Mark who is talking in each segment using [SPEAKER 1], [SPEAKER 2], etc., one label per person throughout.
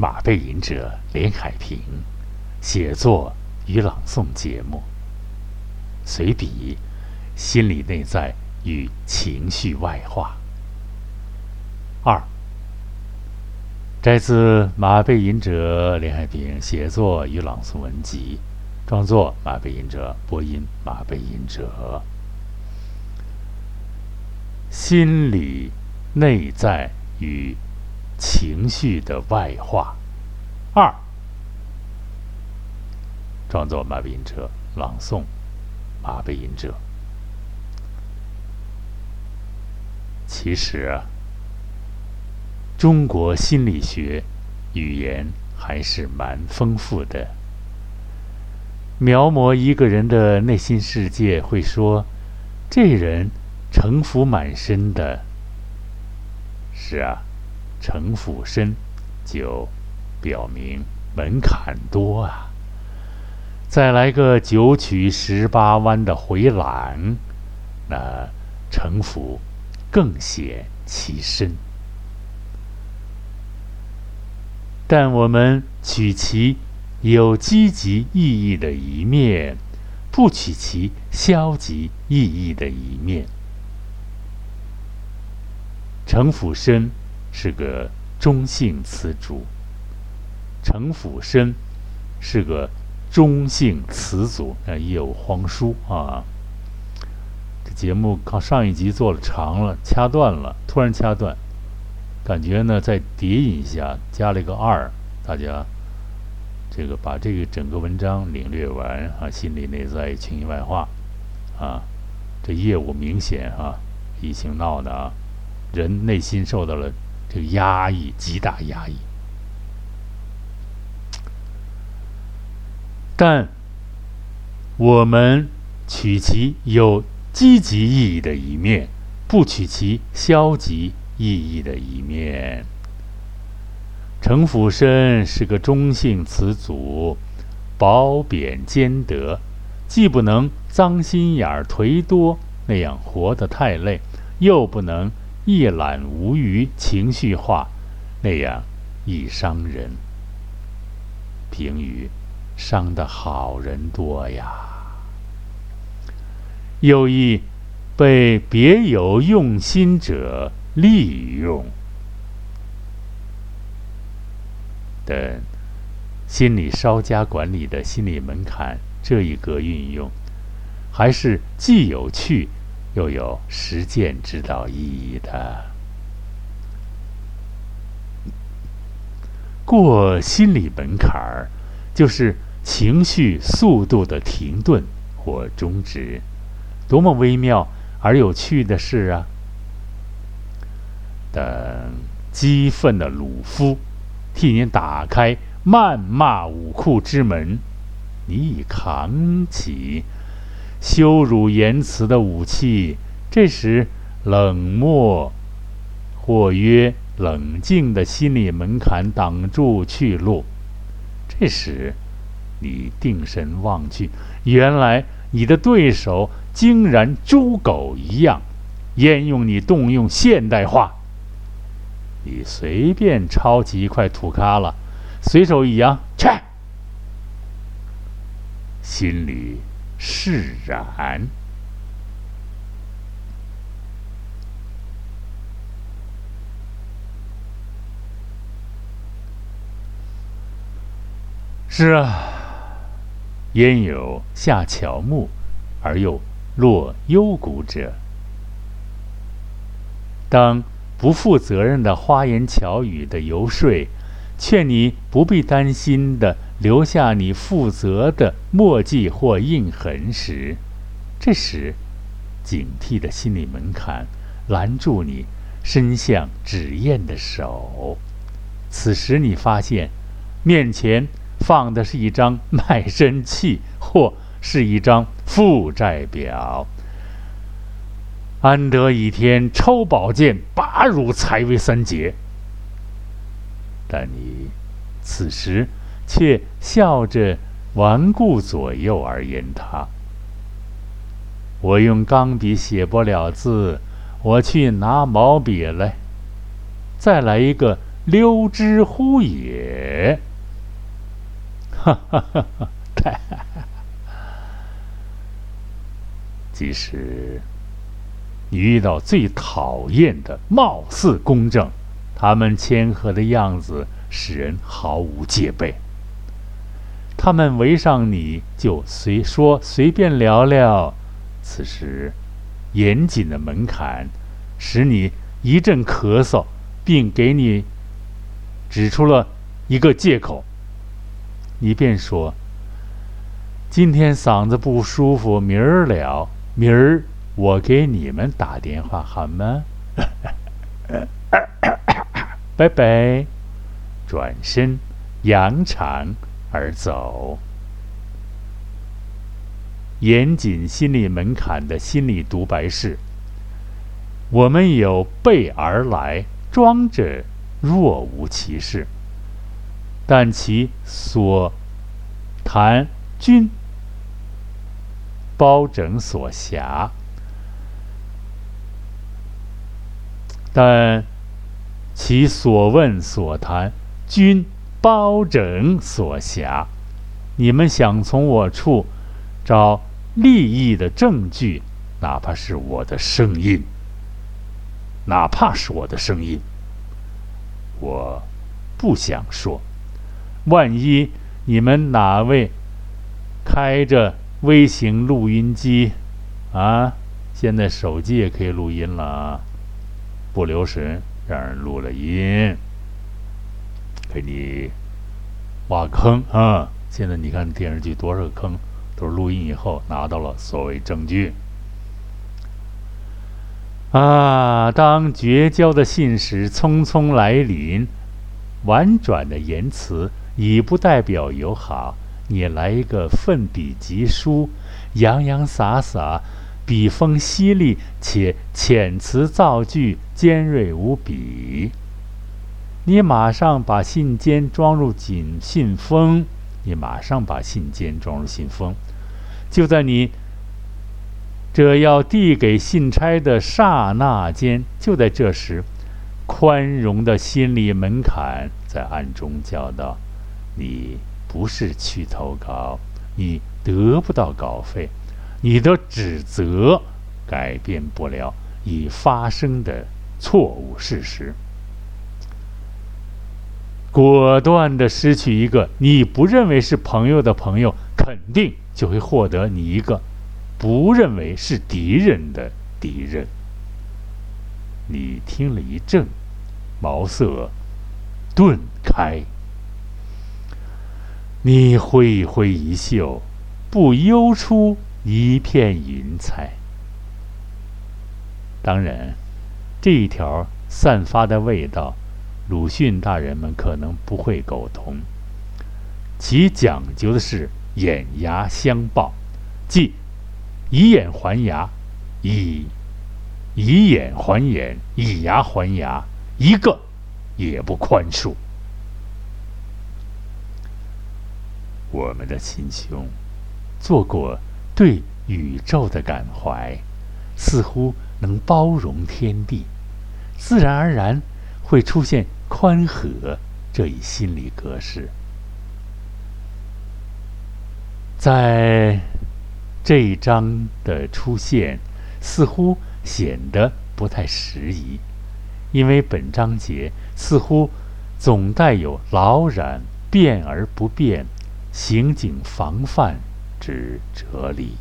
[SPEAKER 1] 马背吟者连海平写作与朗诵节目。随笔：心理内在与情绪外化。二，摘自马背吟者连海平写作与朗诵文集，创作马背吟者，播音马背吟者。心理内在与情绪的外化。二，创作马背吟者，朗诵马背吟者。其实啊，中国心理学语言还是蛮丰富的。描摹一个人的内心世界，会说这人。城府满深的，是啊，城府深，就表明门槛多啊。再来个九曲十八弯的回廊，那城府更显其深。但我们取其有积极意义的一面，不取其消极意义的一面。城府深是个中性词组。城府深是个中性词组，啊，也有荒疏啊。这节目靠上一集做了长了，掐断了，突然掐断，感觉呢再叠一下，加了一个二，大家这个把这个整个文章领略完啊，心里内在情绪外化啊，这业务明显啊，疫情闹的啊。人内心受到了这个压抑，极大压抑。但我们取其有积极意义的一面，不取其消极意义的一面。城府深是个中性词组，褒贬兼得，既不能脏心眼儿、忒多那样活得太累，又不能。一览无余、情绪化，那样易伤人。评语：伤的好人多呀。又一被别有用心者利用。等心理稍加管理的心理门槛这一格运用，还是既有趣。又有实践指导意义的，过心理门槛儿，就是情绪速度的停顿或终止，多么微妙而有趣的事啊！等激愤的鲁夫替您打开谩骂武库之门，你已扛起。羞辱言辞的武器，这时冷漠或曰冷静的心理门槛挡住去路。这时，你定神望去，原来你的对手竟然猪狗一样，焉用你动用现代化？你随便抄起一块土咖了，随手一扬，去，心里。释然。是啊，焉有下乔木而又落幽谷者？当不负责任的花言巧语的游说，劝你不必担心的。留下你负责的墨迹或印痕时，这时，警惕的心理门槛拦住你伸向纸砚的手。此时你发现，面前放的是一张卖身契或是一张负债表。安得倚天抽宝剑拔汝才为三杰？但你此时。却笑着环顾左右而言他。我用钢笔写不了字，我去拿毛笔来。再来一个溜之乎也？哈哈哈哈！太，即使你遇到最讨厌的，貌似公正，他们谦和的样子使人毫无戒备。他们围上你就随说随便聊聊，此时严谨的门槛使你一阵咳嗽，并给你指出了一个借口，你便说。今天嗓子不舒服，明儿了。明儿我给你们打电话，好吗？拜拜。转身扬长而走。严谨心理门槛的心理独白是：我们有备而来，装着若无其事，但其所谈均。包拯所辖，但其所问所谈均包拯所辖。你们想从我处找利益的证据，哪怕是我的声音，哪怕是我的声音，我不想说。万一你们哪位开着？微型录音机，啊，现在手机也可以录音了啊，不留神让人录了音，给你挖坑啊！现在你看电视剧多少个坑，都是录音以后拿到了所谓证据。啊，当绝交的信使匆匆来临，婉转的言辞已不代表友好。你来一个奋笔疾书，洋洋洒洒，笔锋犀利且遣词造句尖锐无比。你马上把信笺装入紧信封，你马上把信笺装入信封。就在你这要递给信差的刹那间，就在这时，宽容的心理门槛在暗中叫道：“你。”不是去投稿，你得不到稿费，你的指责改变不了已发生的错误事实。果断的失去一个你不认为是朋友的朋友，肯定就会获得你一个不认为是敌人的敌人。你听了一怔，茅塞顿开。你挥一挥衣袖，不悠出一片云彩。当然，这一条散发的味道，鲁迅大人们可能不会苟同。其讲究的是眼牙相报，即以眼还牙，以以眼还眼，以牙还牙，一个也不宽恕。我们的心胸做过对宇宙的感怀，似乎能包容天地，自然而然会出现宽和这一心理格式。在这一章的出现，似乎显得不太适宜，因为本章节似乎总带有老染变而不变。刑警防范之哲理，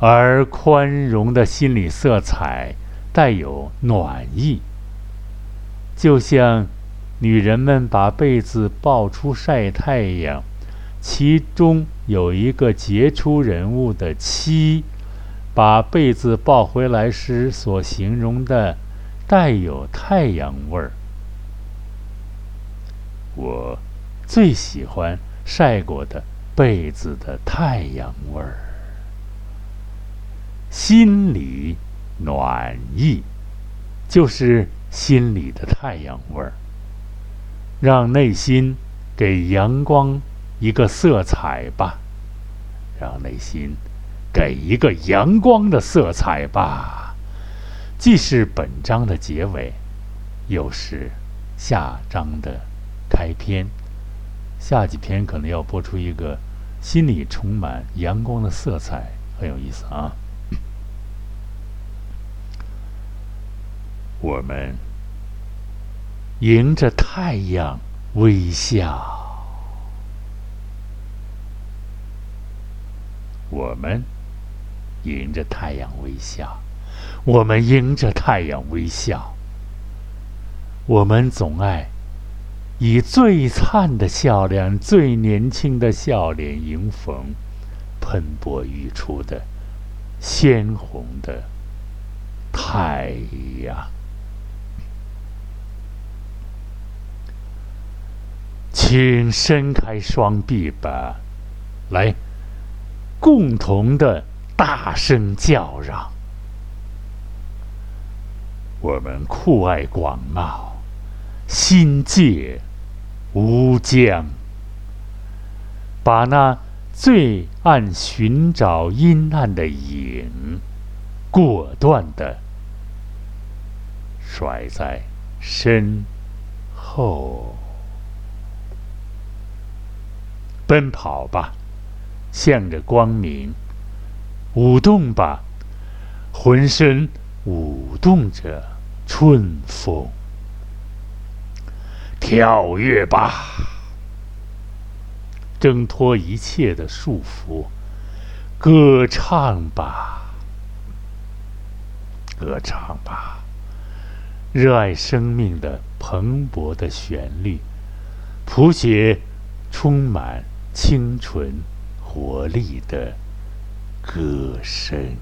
[SPEAKER 1] 而宽容的心理色彩带有暖意，就像女人们把被子抱出晒太阳，其中有一个杰出人物的妻把被子抱回来时所形容的带有太阳味儿。我。最喜欢晒过的被子的太阳味儿，心里暖意，就是心里的太阳味儿。让内心给阳光一个色彩吧，让内心给一个阳光的色彩吧。既是本章的结尾，又是下章的开篇，下几篇可能要播出一个心里充满阳光的色彩，很有意思啊。我们迎着太阳微笑，我们迎着太阳微笑，我们迎着太阳微笑。我们总爱以最灿的笑脸、最年轻的笑脸迎逢喷薄欲出的鲜红的太阳。请伸开双臂吧，来，共同的大声叫嚷。我们酷爱广袤，心界无疆，把那最暗寻找阴暗的影，果断的甩在身后。奔跑吧，向着光明；舞动吧，浑身舞动着春风；跳跃吧，挣脱一切的束缚；歌唱吧，歌唱吧，热爱生命的蓬勃的旋律，谱写充满。清纯、活力的歌声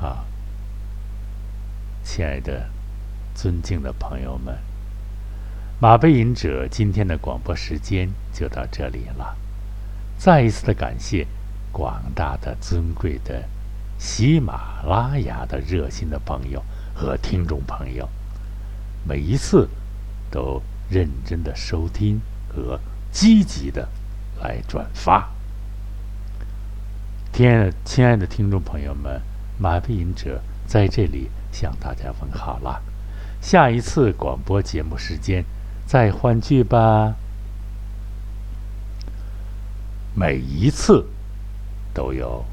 [SPEAKER 1] 啊！亲爱的、尊敬的朋友们，马背吟者今天的广播时间就到这里了。再一次的感谢广大的、尊贵的喜马拉雅的热心的朋友和听众朋友，每一次都。认真的收听和积极的来转发，亲爱的亲爱的听众朋友们，马背吟者在这里向大家问好了。下一次广播节目时间再欢聚吧。每一次都有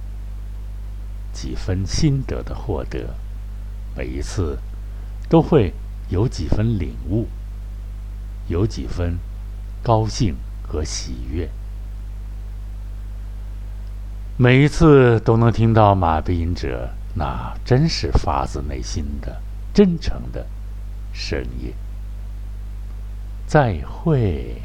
[SPEAKER 1] 几分心得的获得，每一次都会有几分领悟。有几分高兴和喜悦，每一次都能听到马背吟者那真是发自内心的、真诚的声音。再会。